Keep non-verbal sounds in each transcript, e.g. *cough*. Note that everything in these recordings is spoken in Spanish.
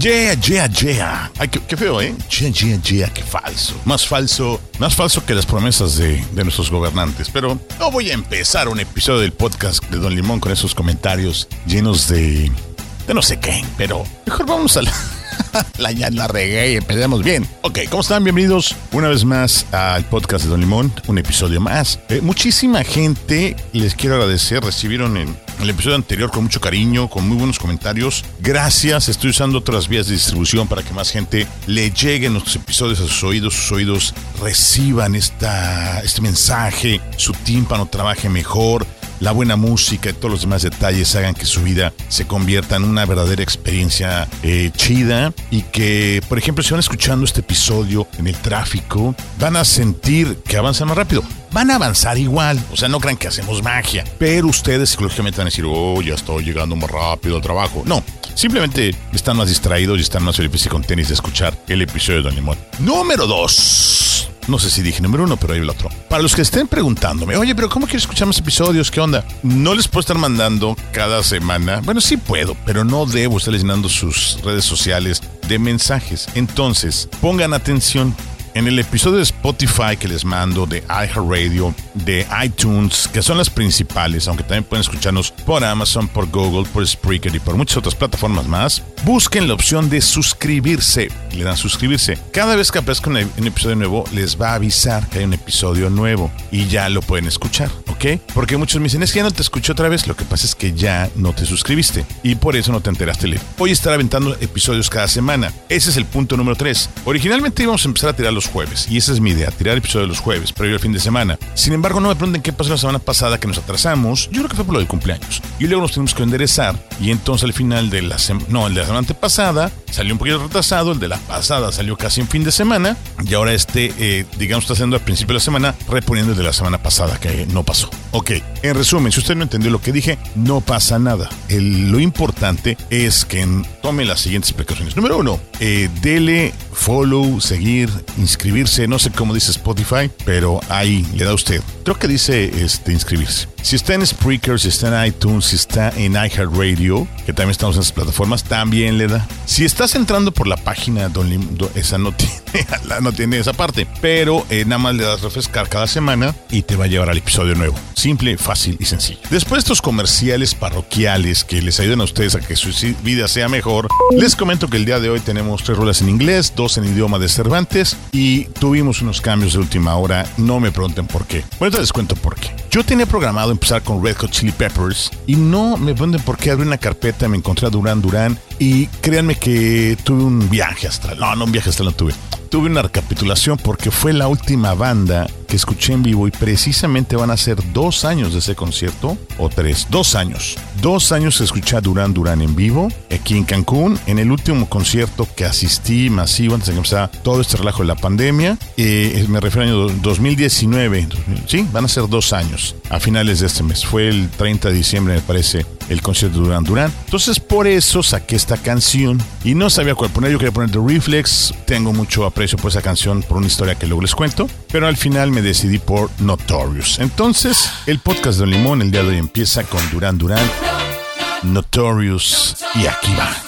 Yeah, yeah, yeah. Ay, qué, qué feo, ¿eh? Yeah, yeah, yeah, qué falso. Más falso, más falso que las promesas de, de nuestros gobernantes. Pero no voy a empezar un episodio del podcast de Don Limón con esos comentarios llenos de... de no sé qué. Pero mejor vamos a la... *laughs* la ya la regué y empezamos bien. Ok, ¿cómo están? Bienvenidos una vez más al podcast de Don Limón, un episodio más. Eh, muchísima gente, les quiero agradecer, recibieron en el episodio anterior con mucho cariño, con muy buenos comentarios. Gracias, estoy usando otras vías de distribución para que más gente le lleguen nuestros episodios a sus oídos, sus oídos reciban esta, este mensaje, su tímpano trabaje mejor la buena música y todos los demás detalles hagan que su vida se convierta en una verdadera experiencia eh, chida y que, por ejemplo, si van escuchando este episodio en el tráfico, van a sentir que avanzan más rápido. Van a avanzar igual, o sea, no crean que hacemos magia, pero ustedes psicológicamente van a decir, oh, ya estoy llegando más rápido al trabajo. No, simplemente están más distraídos y están más felices y con tenis de escuchar el episodio de Limón. Número 2. No sé si dije número uno, pero ahí el otro. Para los que estén preguntándome, oye, pero ¿cómo quiero escuchar más episodios? ¿Qué onda? No les puedo estar mandando cada semana. Bueno, sí puedo, pero no debo estarles llenando sus redes sociales de mensajes. Entonces, pongan atención. En el episodio de Spotify que les mando, de iHeartRadio, de iTunes, que son las principales, aunque también pueden escucharnos por Amazon, por Google, por Spreaker y por muchas otras plataformas más, busquen la opción de suscribirse. Le dan suscribirse. Cada vez que aparezca un, un episodio nuevo, les va a avisar que hay un episodio nuevo y ya lo pueden escuchar, ¿ok? Porque muchos me dicen, es que ya no te escuché otra vez. Lo que pasa es que ya no te suscribiste y por eso no te enteraste. Voy a estar aventando episodios cada semana. Ese es el punto número 3. Originalmente íbamos a empezar a tirar los jueves y esa es mi idea, tirar episodios los jueves, previo al fin de semana. Sin embargo, no me pregunten qué pasó la semana pasada que nos atrasamos. Yo creo que fue por lo del cumpleaños. Y luego nos tuvimos que enderezar y entonces al final de la semana, no, el de la semana antepasada salió un poquito retrasado, el de la pasada salió casi en fin de semana y ahora este, eh, digamos, está haciendo al principio de la semana, reponiendo el de la semana pasada que no pasó. Ok, en resumen, si usted no entendió lo que dije, no pasa nada. El- lo importante es que tome las siguientes precauciones. Número uno, eh, dele follow, seguir, inscribirse, no sé cómo dice Spotify, pero ahí le da usted. Creo que dice este, inscribirse. Si está en Spreaker, si está en iTunes, si está en iHeartRadio, que también estamos en esas plataformas, también le da. Si estás entrando por la página, Don Lim- esa no *laughs* tiene, no tiene esa parte, pero eh, nada más le das refrescar cada semana y te va a llevar al episodio nuevo. Simple, fácil y sencillo. Después de estos comerciales parroquiales que les ayuden a ustedes a que su vida sea mejor, les comento que el día de hoy tenemos tres rolas en inglés, dos en idioma de Cervantes y tuvimos unos cambios de última hora. No me pregunten por qué. Bueno, te les cuento por qué. Yo tenía programado empezar con Red Hot Chili Peppers y no me pregunten por qué abrí una carpeta, me encontré a Durán Durán y créanme que tuve un viaje astral. No, no, un viaje astral no tuve. Tuve una recapitulación porque fue la última banda que escuché en vivo y precisamente van a ser dos años de ese concierto, o tres, dos años. Dos años escuché a Durán Durán en vivo, aquí en Cancún, en el último concierto que asistí masivo antes de que empezara todo este relajo de la pandemia. Eh, me refiero al año 2019, 2000, sí, van a ser dos años a finales de este mes. Fue el 30 de diciembre, me parece, el concierto de Durán Durán. Entonces, por eso saqué esta canción y no sabía cuál poner. Yo quería poner The Reflex. Tengo mucho aprecio por esa canción, por una historia que luego les cuento. Pero al final me decidí por Notorious. Entonces, el podcast de Don Limón el día de hoy empieza con Durán Durán, Notorious y aquí va.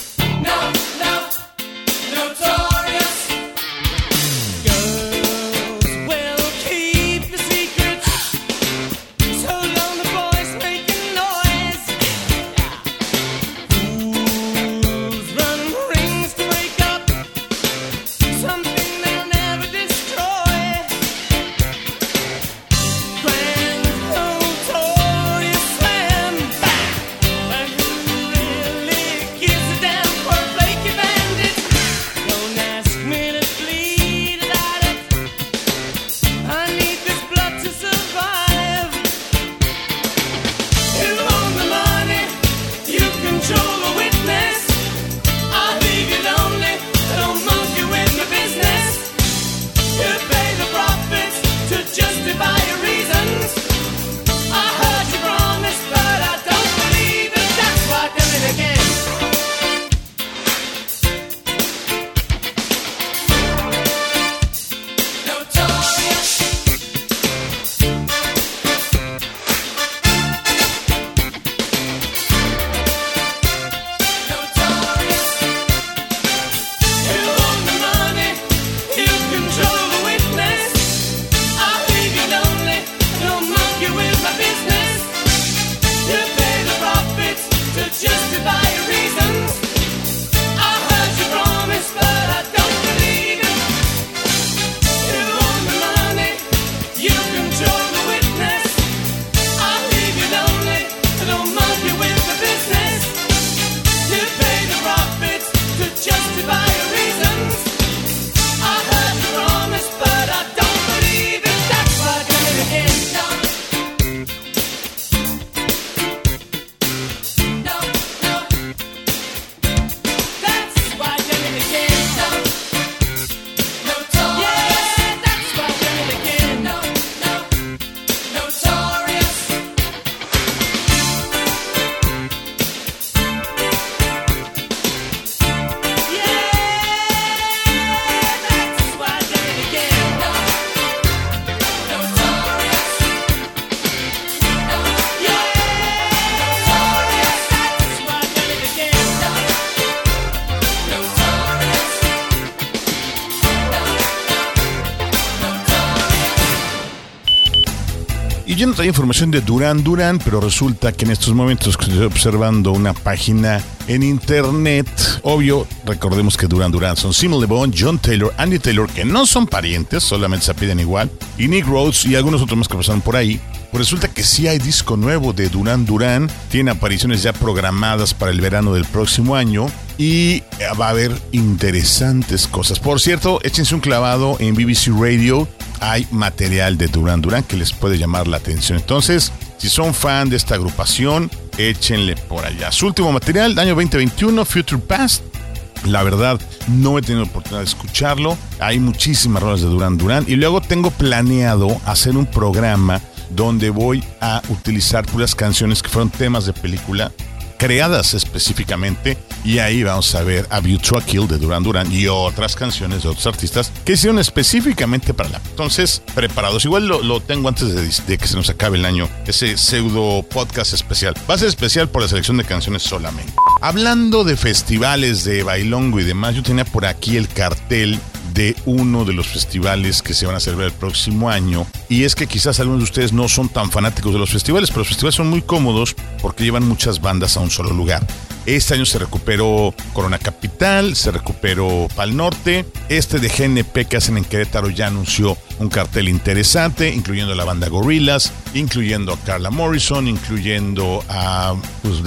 Y yo no traía información de Duran Duran, pero resulta que en estos momentos estoy observando una página en internet, obvio, recordemos que Duran Duran son Simon Le Bon, John Taylor, Andy Taylor, que no son parientes, solamente se piden igual, y Nick Rhodes y algunos otros más que pasaron por ahí. Pues resulta que sí hay disco nuevo de Duran Duran, tiene apariciones ya programadas para el verano del próximo año y va a haber interesantes cosas. Por cierto, échense un clavado en BBC Radio, hay material de Duran Duran que les puede llamar la atención. Entonces, si son fan de esta agrupación, échenle por allá. Su último material, año 2021, Future Past. La verdad, no he tenido oportunidad de escucharlo. Hay muchísimas rolas de Duran Duran. Y luego tengo planeado hacer un programa donde voy a utilizar puras canciones que fueron temas de película creadas específicamente y ahí vamos a ver a View to a Kill de Duran Duran y otras canciones de otros artistas que hicieron específicamente para la. Entonces, preparados. Igual lo, lo tengo antes de, de que se nos acabe el año, ese pseudo podcast especial. Va a ser especial por la selección de canciones solamente. Hablando de festivales de bailongo y demás, yo tenía por aquí el cartel de uno de los festivales que se van a celebrar el próximo año. Y es que quizás algunos de ustedes no son tan fanáticos de los festivales, pero los festivales son muy cómodos porque llevan muchas bandas a un solo lugar. Este año se recuperó Corona Capital, se recuperó Pal Norte. Este de GNP que hacen en Querétaro ya anunció un cartel interesante, incluyendo a la banda Gorillaz, incluyendo a Carla Morrison, incluyendo a. pues,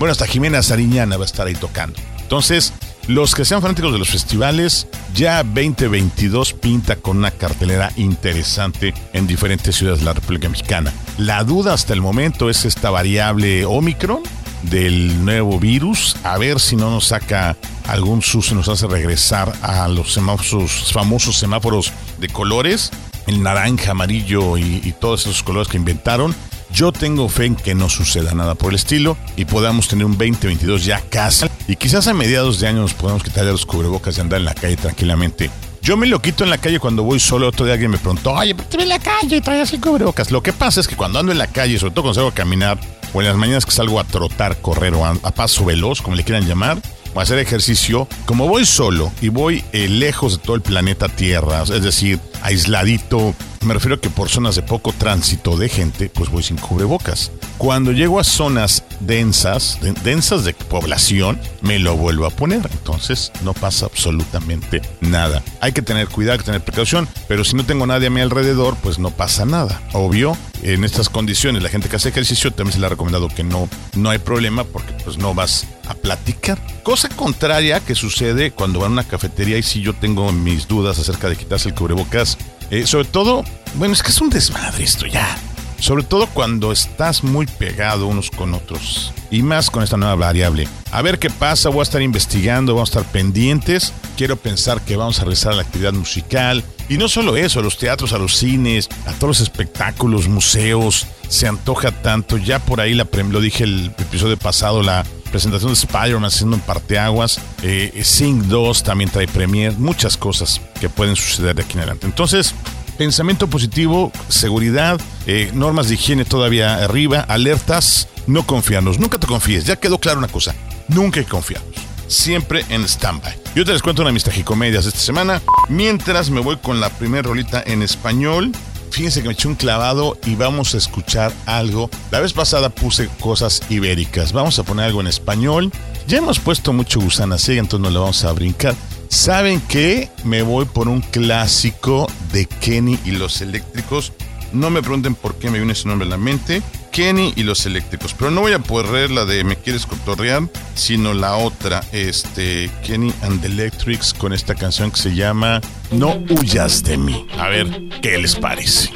bueno, hasta Jimena Sariñana va a estar ahí tocando. Entonces, los que sean fanáticos de los festivales, ya 2022 pinta con una cartelera interesante en diferentes ciudades de la República Mexicana. La duda hasta el momento es esta variable Omicron del nuevo virus, a ver si no nos saca algún susto y nos hace regresar a los famosos semáforos de colores, el naranja, amarillo y, y todos esos colores que inventaron. Yo tengo fe en que no suceda nada por el estilo y podamos tener un 2022 ya casi. Y quizás a mediados de año nos podamos quitar ya los cubrebocas y andar en la calle tranquilamente. Yo me lo quito en la calle cuando voy solo. Otro día alguien me preguntó, oye, ¿por qué te ves en la calle y traes así cubrebocas? Lo que pasa es que cuando ando en la calle, sobre todo cuando salgo a caminar, o en las mañanas que salgo a trotar, correr o a, a paso veloz, como le quieran llamar, o a hacer ejercicio, como voy solo y voy eh, lejos de todo el planeta Tierra, es decir, aisladito, me refiero a que por zonas de poco tránsito de gente, pues voy sin cubrebocas. Cuando llego a zonas densas, de- densas de población, me lo vuelvo a poner. Entonces no pasa absolutamente nada. Hay que tener cuidado, hay que tener precaución, pero si no tengo nadie a mi alrededor, pues no pasa nada. Obvio, en estas condiciones, la gente que hace ejercicio también se le ha recomendado que no, no hay problema porque pues no vas a platicar. Cosa contraria que sucede cuando van a una cafetería y si yo tengo mis dudas acerca de quitarse el cubrebocas. Eh, sobre todo, bueno, es que es un desmadre esto ya. Sobre todo cuando estás muy pegado unos con otros. Y más con esta nueva variable. A ver qué pasa, voy a estar investigando, vamos a estar pendientes. Quiero pensar que vamos a regresar a la actividad musical. Y no solo eso, a los teatros, a los cines, a todos los espectáculos, museos. Se antoja tanto. Ya por ahí, la lo dije el episodio pasado, la presentación de Spider-Man haciendo en parteaguas. Eh, Sing 2 también trae premier. Muchas cosas que pueden suceder de aquí en adelante. Entonces, Pensamiento positivo, seguridad, eh, normas de higiene todavía arriba, alertas, no confiarnos. Nunca te confíes. Ya quedó clara una cosa. Nunca hay confiarnos. Siempre en stand-by. Yo te les cuento una de mis tragicomedias esta semana. Mientras me voy con la primera rolita en español. Fíjense que me eché un clavado y vamos a escuchar algo. La vez pasada puse cosas ibéricas. Vamos a poner algo en español. Ya hemos puesto mucho gusana ciega, entonces no le vamos a brincar. ¿Saben qué? Me voy por un clásico de Kenny y los eléctricos. No me pregunten por qué me viene ese nombre a la mente. Kenny y los eléctricos. Pero no voy a poder la de Me quieres cotorrear, sino la otra, este, Kenny and the Electrics, con esta canción que se llama No huyas de mí. A ver, ¿qué les parece?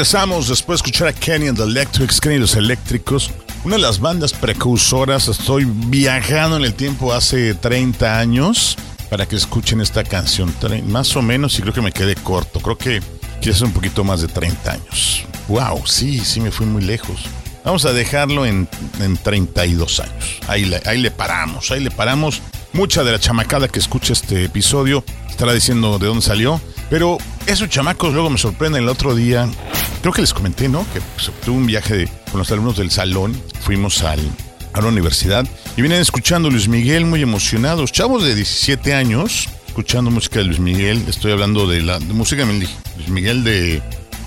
Regresamos después de escuchar a Kenny and the Electrics, Kenny los Eléctricos, una de las bandas precursoras. Estoy viajando en el tiempo hace 30 años para que escuchen esta canción. Más o menos, y creo que me quedé corto. Creo que quizás un poquito más de 30 años. Wow, sí, sí me fui muy lejos. Vamos a dejarlo en, en 32 años. Ahí ahí le paramos, ahí le paramos. Mucha de la chamacada que escucha este episodio estará diciendo de dónde salió. Pero esos chamacos luego me sorprenden el otro día. Creo que les comenté, ¿no? Que pues, tuve un viaje de- con los alumnos del salón. Fuimos al, a la universidad y vienen escuchando Luis Miguel muy emocionados. Chavos de 17 años escuchando música de Luis Miguel. Estoy hablando de la de música de Luis Miguel de,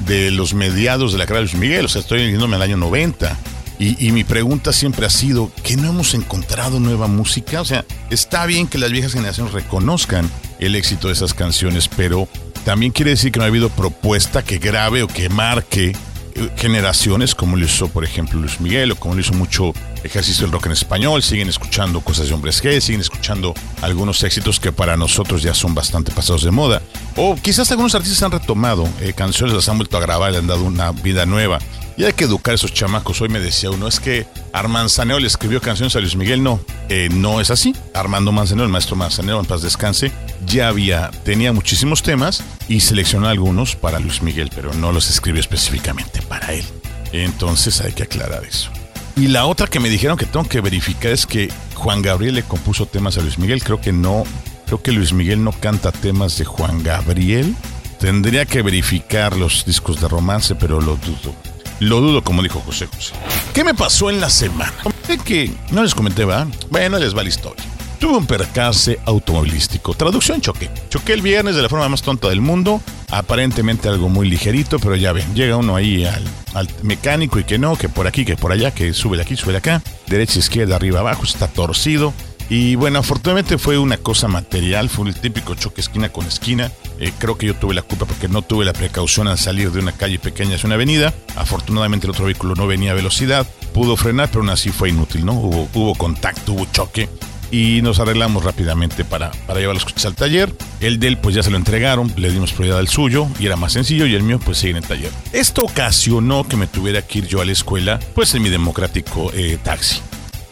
de los mediados de la carrera de Luis Miguel. O sea, estoy yéndome al año 90. Y, y mi pregunta siempre ha sido, ¿que no hemos encontrado nueva música? O sea, está bien que las viejas generaciones reconozcan el éxito de esas canciones, pero también quiere decir que no ha habido propuesta que grabe o que marque eh, generaciones, como lo hizo, por ejemplo, Luis Miguel, o como lo hizo mucho ejercicio del rock en español, siguen escuchando cosas de hombres G, siguen escuchando algunos éxitos que para nosotros ya son bastante pasados de moda. O quizás algunos artistas han retomado eh, canciones, las han vuelto a grabar, le han dado una vida nueva. Y hay que educar a esos chamacos. Hoy me decía uno, es que Armand Saneo le escribió canciones a Luis Miguel. No, eh, no es así. Armando Manzanero, el maestro Manzanero, en paz descanse, ya había, tenía muchísimos temas y seleccionó algunos para Luis Miguel, pero no los escribió específicamente para él. Entonces hay que aclarar eso. Y la otra que me dijeron que tengo que verificar es que Juan Gabriel le compuso temas a Luis Miguel. Creo que no, creo que Luis Miguel no canta temas de Juan Gabriel. Tendría que verificar los discos de romance, pero lo dudo. Lo dudo, como dijo José José. ¿Qué me pasó en la semana? Es que no les comenté, ¿va? Bueno, les va la historia. Tuve un percance automovilístico. Traducción choqué. Choqué el viernes de la forma más tonta del mundo. Aparentemente algo muy ligerito, pero ya ven, llega uno ahí al, al mecánico y que no, que por aquí, que por allá, que sube de aquí, sube de acá. Derecha, izquierda, arriba, abajo, está torcido. Y bueno, afortunadamente fue una cosa material, fue el típico choque esquina con esquina. Eh, creo que yo tuve la culpa porque no tuve la precaución al salir de una calle pequeña hacia una avenida. Afortunadamente el otro vehículo no venía a velocidad, pudo frenar, pero aún así fue inútil, ¿no? Hubo, contacto, hubo choque y nos arreglamos rápidamente para, para llevar los coches al taller. El de él pues ya se lo entregaron, le dimos prioridad al suyo y era más sencillo y el mío pues sigue en el taller. Esto ocasionó que me tuviera que ir yo a la escuela pues en mi democrático eh, taxi.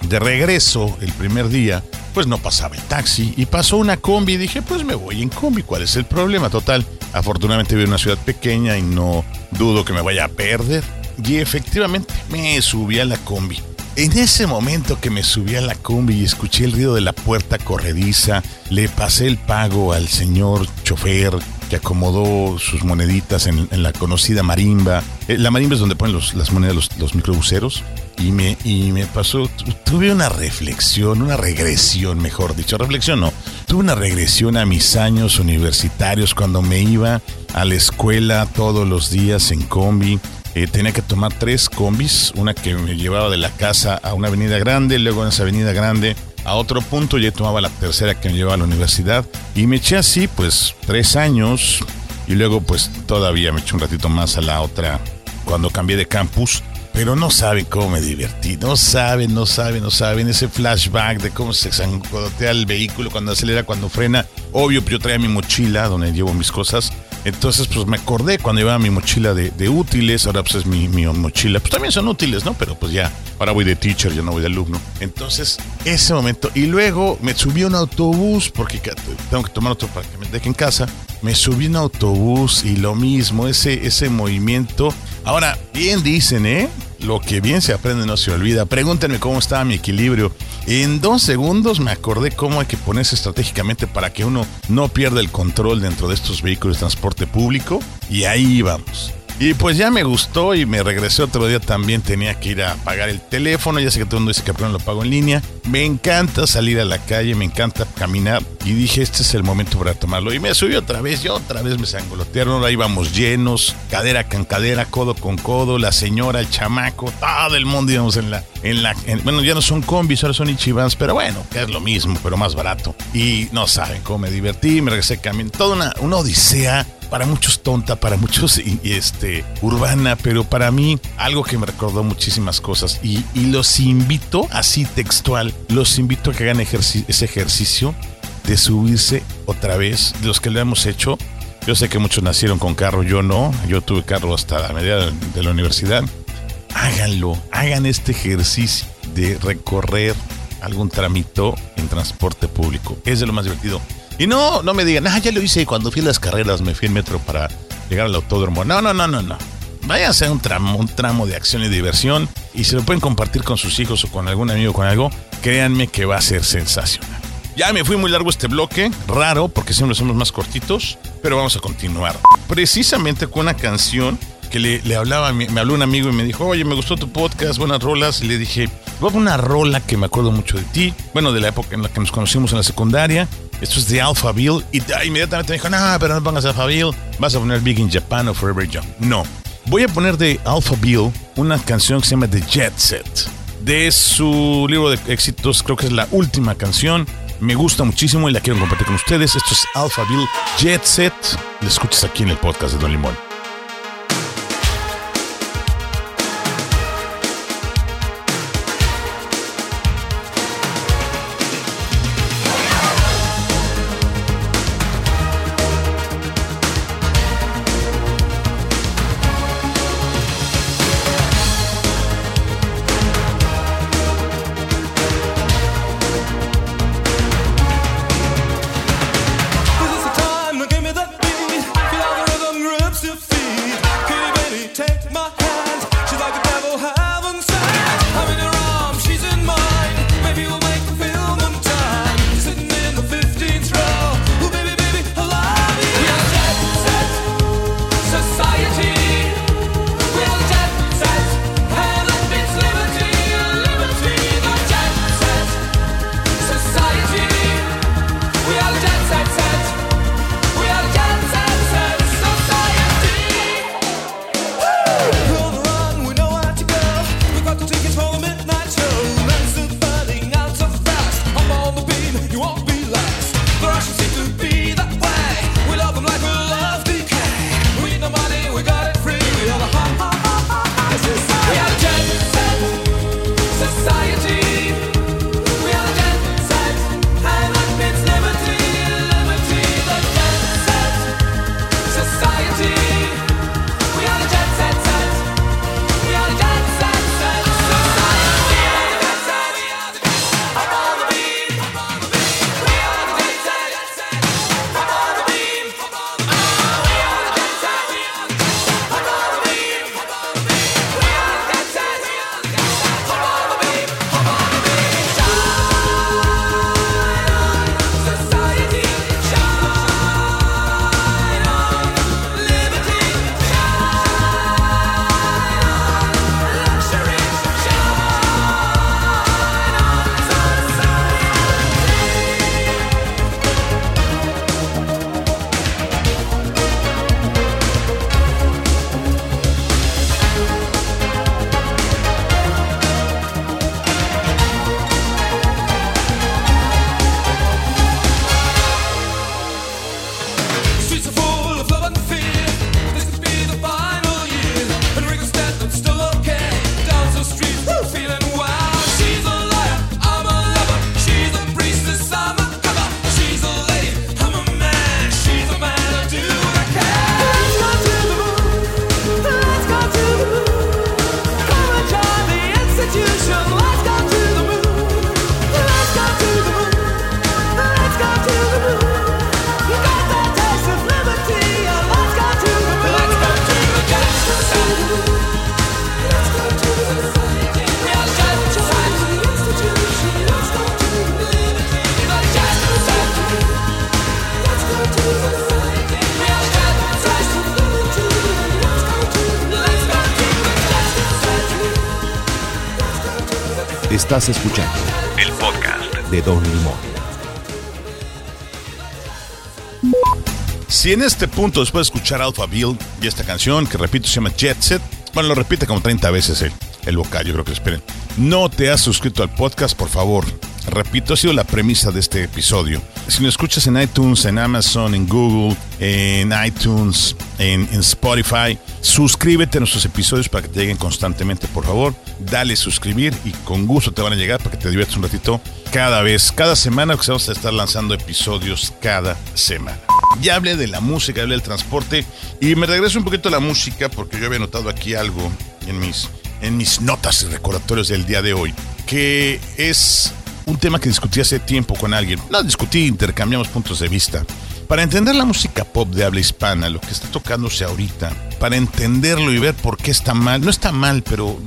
De regreso, el primer día, pues no pasaba el taxi y pasó una combi y dije, pues me voy en combi, ¿cuál es el problema? Total, afortunadamente vivo en una ciudad pequeña y no dudo que me vaya a perder. Y efectivamente me subí a la combi. En ese momento que me subí a la combi y escuché el ruido de la puerta corrediza, le pasé el pago al señor chofer que acomodó sus moneditas en, la conocida marimba. Eh, La marimba es donde ponen las monedas los, los microbuseros. Y me, y me pasó, tu- tuve una reflexión, una regresión, mejor dicho, reflexión no, tuve una regresión a mis años universitarios cuando me iba a la escuela todos los días en combi. Eh, tenía que tomar tres combis, una que me llevaba de la casa a una avenida grande, luego en esa avenida grande a otro punto, ya tomaba la tercera que me llevaba a la universidad y me eché así pues tres años y luego pues todavía me eché un ratito más a la otra cuando cambié de campus. Pero no saben cómo me divertí, no saben, no saben, no saben ese flashback de cómo se zangotea el vehículo cuando acelera, cuando frena. Obvio, yo traía mi mochila donde llevo mis cosas. Entonces, pues me acordé cuando llevaba mi mochila de, de útiles, ahora pues es mi, mi mochila. Pues también son útiles, ¿no? Pero pues ya, ahora voy de teacher, ya no voy de alumno. Entonces, ese momento. Y luego me subí a un autobús, porque tengo que tomar otro para que me deje en casa. Me subí a un autobús y lo mismo, ese, ese movimiento. Ahora, bien dicen, ¿eh? Lo que bien se aprende no se olvida. Pregúntenme cómo estaba mi equilibrio. En dos segundos me acordé cómo hay que ponerse estratégicamente para que uno no pierda el control dentro de estos vehículos de transporte público. Y ahí vamos. Y pues ya me gustó y me regresé otro día también. Tenía que ir a pagar el teléfono. Ya sé que todo el mundo dice que primero lo pago en línea. Me encanta salir a la calle, me encanta caminar. Y dije, este es el momento para tomarlo. Y me subí otra vez, y otra vez me sangolotearon. Ahí vamos llenos, cadera con cadera, codo con codo. La señora, el chamaco, todo el mundo íbamos en la. En la en- bueno, ya no son combis, ahora son Ichibans, pero bueno, es lo mismo, pero más barato. Y no saben cómo me divertí, me regresé caminando. Toda una, una odisea para muchos tonta, para muchos este, urbana, pero para mí algo que me recordó muchísimas cosas. Y, los invito, así textual, los invito a que hagan ese ejercicio de subirse otra vez, de los que lo hemos hecho, Yo sé que muchos nacieron con carro, yo no. Yo tuve carro hasta la media de la universidad. Háganlo, hagan este ejercicio de recorrer algún tramito en transporte público. Es de lo más divertido. Y no, no me digan, ah, ya lo hice cuando fui a las carreras, me fui en metro para llegar al autódromo. No, no, no, no, no. Váyanse a un tramo, un tramo de acción y diversión y si lo pueden compartir con sus hijos o con algún amigo con algo, créanme que va a ser sensacional. Ya me fui muy largo este bloque, raro porque siempre somos más cortitos, pero vamos a continuar. Precisamente con una canción que le, le hablaba, me habló un amigo y me dijo, oye, me gustó tu podcast, buenas rolas. Y le dije, voy a una rola que me acuerdo mucho de ti, bueno, de la época en la que nos conocimos en la secundaria. Esto es de Alphaville. Y ah, inmediatamente me dijo, no, pero no pongas Alphaville, vas a poner Big in Japan o Forever Young. No, voy a poner de Alphaville una canción que se llama The Jet Set. De su libro de éxitos, creo que es la última canción. Me gusta muchísimo y la quiero compartir con ustedes. Esto es Alphaville Jet Set. La escuchas aquí en el podcast de Don Limón. Estás escuchando El podcast. de Don Limón. Si en este punto, después de escuchar Alphaville y esta canción, que repito, se llama Jet Set, bueno, lo repite como 30 veces el, el vocal, yo creo que esperen. No te has suscrito al podcast, por favor. Repito, ha sido la premisa de este episodio. Si lo escuchas en iTunes, en Amazon, en Google, en iTunes, en, Spotify, suscríbete a nuestros episodios para que te lleguen constantemente, por favor. Dale suscribir y con gusto te van a llegar para que te diviertas un ratito cada vez, cada semana, vamos a estar lanzando episodios cada semana. Ya hablé de la música, hablé del transporte y me regreso un poquito a la música porque yo había notado aquí algo en mis, en mis notas y recordatorios del día de hoy, que es un tema que discutí hace tiempo con alguien. No discutí, intercambiamos puntos de vista. Para entender la música pop de habla hispana, lo que está tocándose ahorita, para entenderlo y ver por qué está mal, no está mal, pero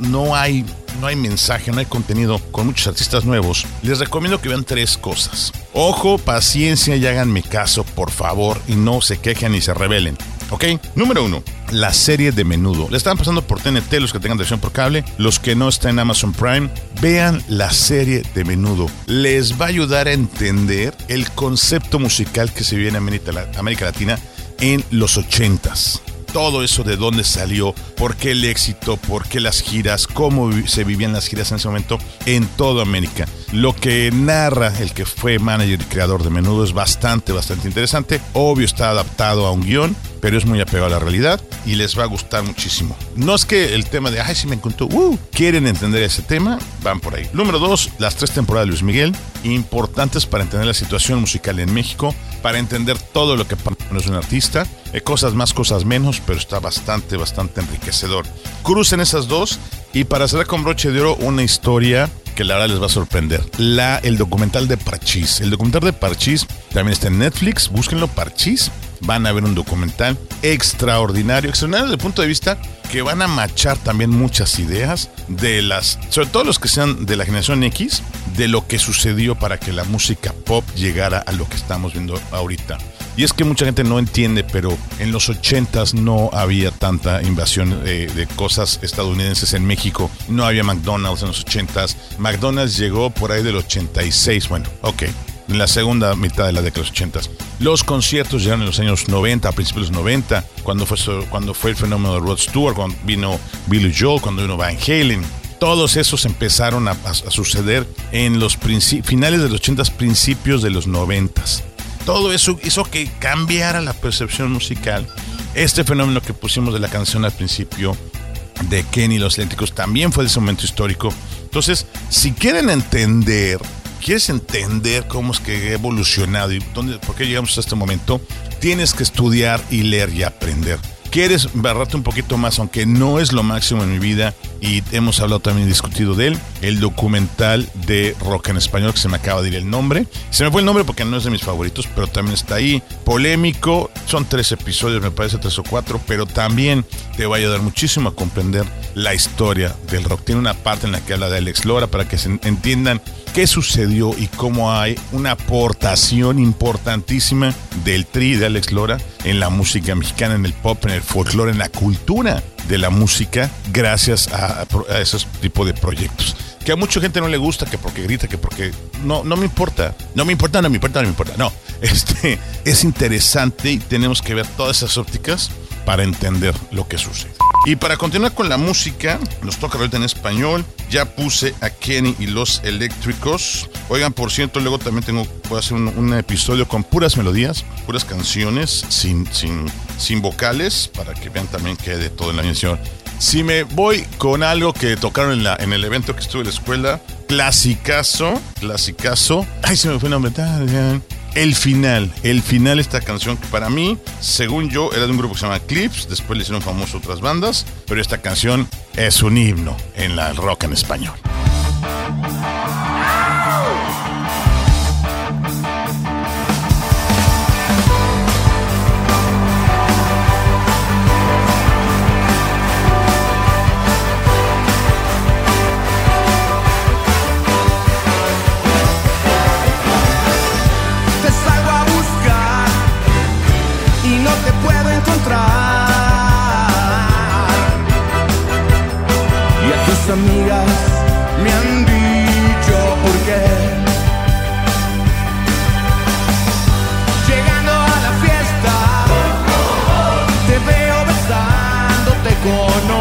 no hay, no hay mensaje, no hay contenido con muchos artistas nuevos, les recomiendo que vean tres cosas. Ojo, paciencia y háganme caso, por favor, y no se quejen ni se rebelen. ¿Ok? Número uno, la serie de menudo. Le están pasando por TNT los que tengan televisión por cable, los que no están en Amazon Prime. Vean la serie de menudo. Les va a ayudar a entender el concepto musical que se vive en América Latina en los ochentas todo eso de dónde salió, por qué el éxito, por qué las giras, cómo se vivían las giras en ese momento en toda América. Lo que narra el que fue manager y creador de Menudo es bastante, bastante interesante. Obvio está adaptado a un guion, pero es muy apegado a la realidad y les va a gustar muchísimo. No es que el tema de, ay, si me encontró, uh, quieren entender ese tema, van por ahí. Número dos, las tres temporadas de Luis Miguel, importantes para entender la situación musical en México, para entender todo lo que es un artista, eh, cosas más, cosas menos, pero está bastante, bastante enriquecedor. Crucen esas dos y para cerrar con broche de oro una historia que la verdad les va a sorprender. La, el documental de Parchís. El documental de Parchís también está en Netflix, búsquenlo Parchís. Van a ver un documental extraordinario, extraordinario desde el punto de vista que van a machar también muchas ideas de las, sobre todo los que sean de la generación X, de lo que sucedió para que la música pop llegara a lo que estamos viendo ahorita. Y es que mucha gente no entiende, pero en los 80s no había tanta invasión eh, de cosas estadounidenses en México. No había McDonald's en los 80s. McDonald's llegó por ahí del 86. Bueno, ok. En la segunda mitad de la década de los 80s. Los conciertos llegaron en los años 90, a principios de los 90, cuando fue, cuando fue el fenómeno de Rod Stewart, cuando vino Billy Joel, cuando vino Van Halen. Todos esos empezaron a, a- suceder en los finales de los 80s, principios de los 90s todo eso hizo que cambiara la percepción musical. Este fenómeno que pusimos de la canción al principio de Kenny y los Eléctricos también fue de ese momento histórico. Entonces, si quieren entender, quieres entender cómo es que ha evolucionado y dónde, por qué llegamos a este momento, tienes que estudiar y leer y aprender. Quieres barrarte un poquito más, aunque no es lo máximo en mi vida, y hemos hablado también y discutido de él, el documental de rock en español, que se me acaba de ir el nombre. Se me fue el nombre porque no es de mis favoritos, pero también está ahí. Polémico, son tres episodios, me parece tres o cuatro, pero también te va a ayudar muchísimo a comprender la historia del rock. Tiene una parte en la que habla de Alex Lora para que se entiendan qué sucedió y cómo hay una aportación importantísima del tri de Alex Lora en la música mexicana, en el pop, en el folclore, en la cultura de la música, gracias a, a esos tipos de proyectos. Que a mucha gente no le gusta, que porque grita, que porque... No, no me importa. No me importa, no me importa, no me importa. No, este *laughs* es interesante y tenemos que ver todas esas ópticas para entender lo que sucede. Y para continuar con la música, nos toca ahorita en español. Ya puse a Kenny y los eléctricos. Oigan, por cierto, luego también tengo, voy a hacer un, episodio con puras melodías, puras canciones, sin, sin, sin vocales, para que vean también que de todo en la canción. Si me voy con algo que tocaron en, la, en el evento que estuve en la escuela, clasicazo, clasicazo. Ay, se me fue el nombre. El final, el final de esta canción que para mí, según yo, era de un grupo que se llama Clips, después le hicieron famoso otras bandas, pero esta canción es un himno en la rock en español. Amigas me han dicho por qué. Llegando a la fiesta, te veo besándote con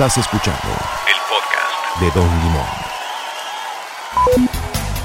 Estás escuchando el podcast de Don Limón.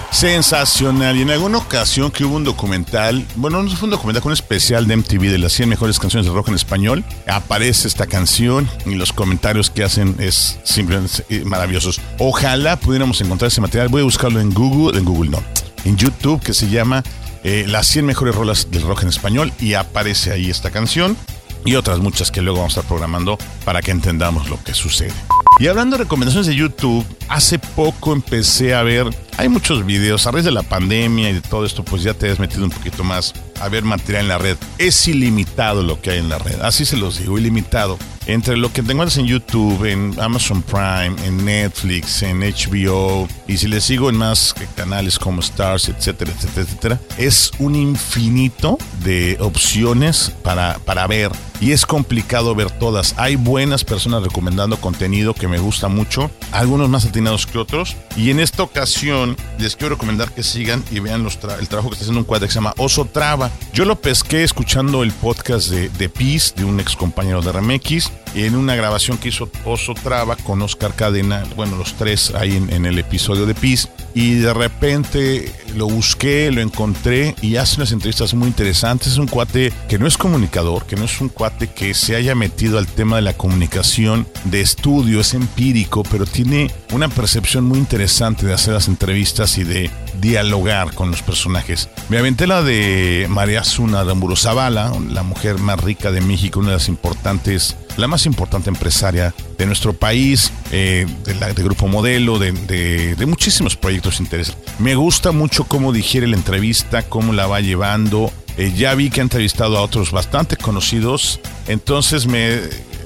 Sensacional. Y en alguna ocasión que hubo un documental, bueno, no fue un documental, fue un especial de MTV de las 100 mejores canciones de rock en español, aparece esta canción y los comentarios que hacen es simplemente eh, maravillosos. Ojalá pudiéramos encontrar ese material. Voy a buscarlo en Google, en Google no, en YouTube, que se llama eh, Las 100 mejores rolas del rock en español y aparece ahí esta canción y otras muchas que luego vamos a estar programando para que entendamos lo que sucede. Y hablando de recomendaciones de YouTube, hace poco empecé a ver, hay muchos videos, a raíz de la pandemia y de todo esto, pues ya te has metido un poquito más a ver material en la red. Es ilimitado lo que hay en la red, así se los digo, ilimitado. Entre lo que te encuentras en YouTube, en Amazon Prime, en Netflix, en HBO, y si le sigo en más canales como Stars, etcétera, etcétera, etcétera, es un infinito de opciones para, para ver. Y es complicado ver todas. Hay buenas personas recomendando contenido que me gusta mucho, algunos más atinados que otros. Y en esta ocasión les quiero recomendar que sigan y vean los tra- el trabajo que está haciendo un cuadro que se llama Oso Traba. Yo lo pesqué escuchando el podcast de, de Peace, de un ex compañero de RMX, en una grabación que hizo Oso Traba con Oscar Cadena, bueno, los tres ahí en, el episodio de Peace. Y de repente lo busqué, lo encontré y hace unas entrevistas muy interesantes. Es un cuate que no es comunicador, que no es un cuate que se haya metido al tema de la comunicación de estudio, es empírico, pero tiene una percepción muy interesante de hacer las entrevistas y de dialogar con los personajes. Me aventé la de María Zuna de Zavala, la mujer más rica de México, una de las importantes, la más importante empresaria de nuestro país, eh, de, Grupo Modelo, de, de- de muchísimos proyectos interesantes. Me gusta mucho cómo digiere la entrevista, cómo la va llevando. Eh, ya vi que ha entrevistado a otros bastante conocidos, entonces me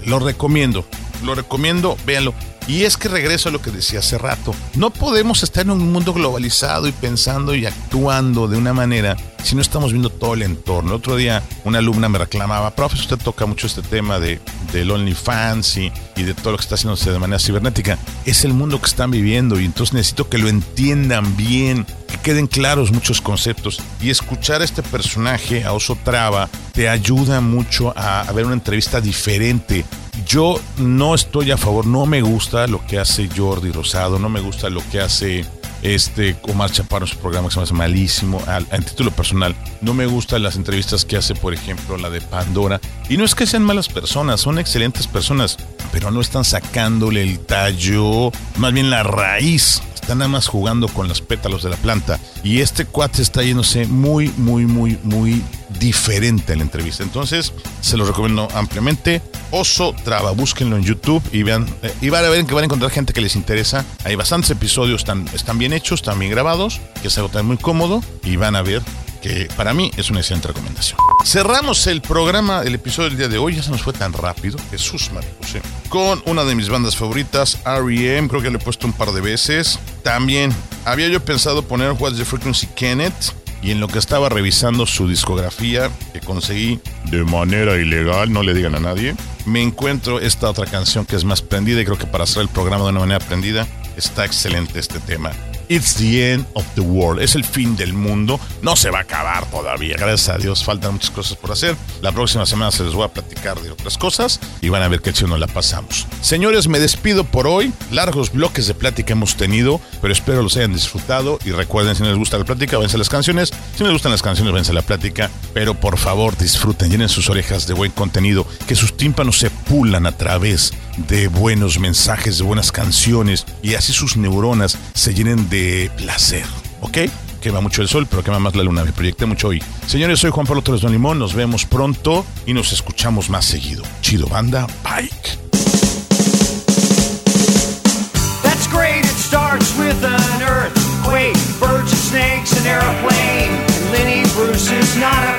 lo recomiendo. Lo recomiendo, véanlo. Y es que regreso a lo que decía hace rato. No podemos estar en un mundo globalizado y pensando y actuando de una manera si no estamos viendo todo el entorno. El otro día una alumna me reclamaba, profe, usted toca mucho este tema de, del OnlyFans y, y de todo lo que está haciéndose de manera cibernética. Es el mundo que están viviendo y entonces necesito que lo entiendan bien, que queden claros muchos conceptos. Y escuchar a este personaje, a Oso Traba, te ayuda mucho a, a ver una entrevista diferente. Yo no estoy a favor, no me gusta lo que hace Jordi Rosado, no me gusta lo que hace este Omar Chaparro en su programa que se hace malísimo, al- en título personal. No me gustan las entrevistas que hace, por ejemplo, la de Pandora. Y no es que sean malas personas, son excelentes personas, pero no están sacándole el tallo, más bien la raíz. Están nada más jugando con los pétalos de la planta. Y este cuate está yéndose muy, muy, muy, muy diferente a la entrevista. Entonces, se lo recomiendo ampliamente. Oso Traba, búsquenlo en YouTube y vean, eh, y van a ver que van a encontrar gente que les interesa. Hay bastantes episodios, están, están bien hechos, están bien grabados, que algo también muy cómodo y van a ver que para mí es una excelente recomendación. Cerramos el programa, el episodio del día de hoy, ya se nos fue tan rápido, Jesús María José, con una de mis bandas favoritas, R.E.M., creo que le he puesto un par de veces. También había yo pensado poner What's the Frequency Kenneth, y en lo que estaba revisando su discografía, que conseguí de manera ilegal, no le digan a nadie, me encuentro esta otra canción que es más prendida y creo que para hacer el programa de una manera prendida está excelente este tema. It's the end of the world. Es el fin del mundo. No se va a acabar todavía. Gracias a Dios faltan muchas cosas por hacer. La próxima semana se les voy a platicar de otras cosas y van a ver qué chido nos la pasamos. Señores, me despido por hoy. Largos bloques de plática hemos tenido, pero espero los hayan disfrutado. Y recuerden, si no les gusta la plática, váyanse a las canciones. Si no les gustan las canciones, váyanse a la plática. Pero por favor, disfruten, llenen sus orejas de buen contenido, que sus tímpanos se pulan a través de buenos mensajes, de buenas canciones y así sus neuronas se llenen de placer, ¿ok? Quema mucho el sol, pero quema más la luna. Me proyecté mucho hoy. Señores, soy Juan Pablo Torres Don Limón. Nos vemos pronto y nos escuchamos más seguido. Chido Banda, bike. Birds and snakes, an airplane. Lenny Bruce is not a